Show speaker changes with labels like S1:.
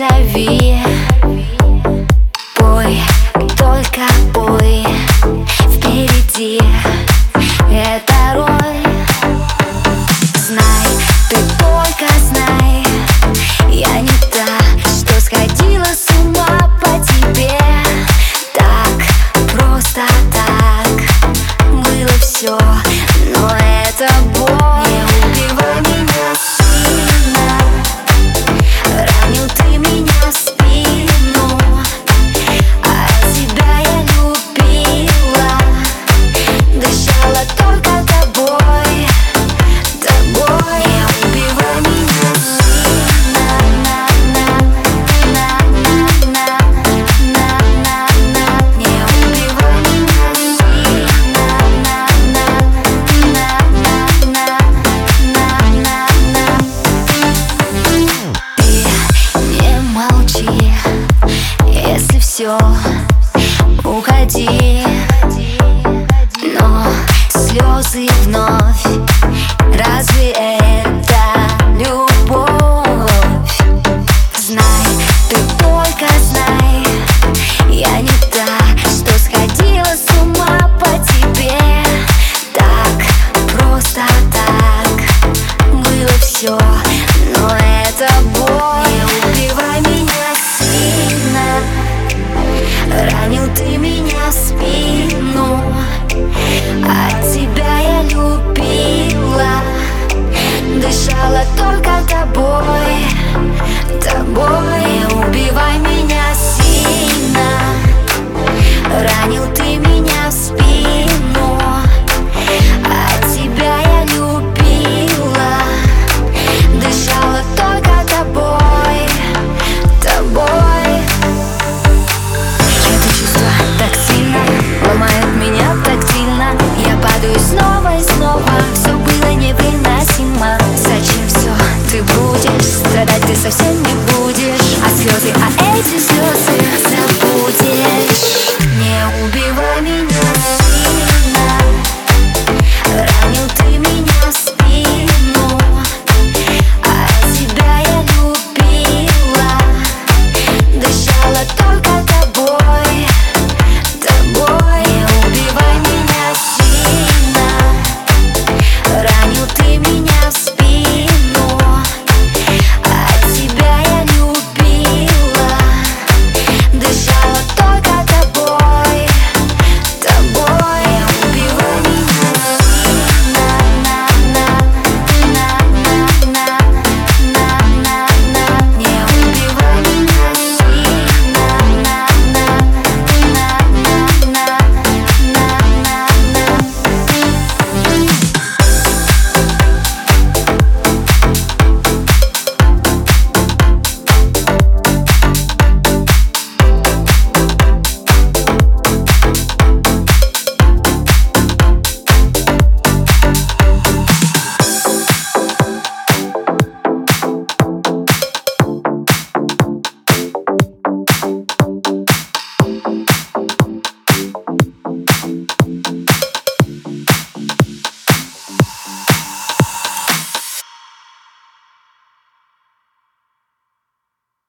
S1: рви Пой, только пой Впереди. Это роль все, уходи. Но слезы вновь, разве это любовь? Знай, ты только знай, я не та, что сходила с ума по тебе. Так, просто так, было все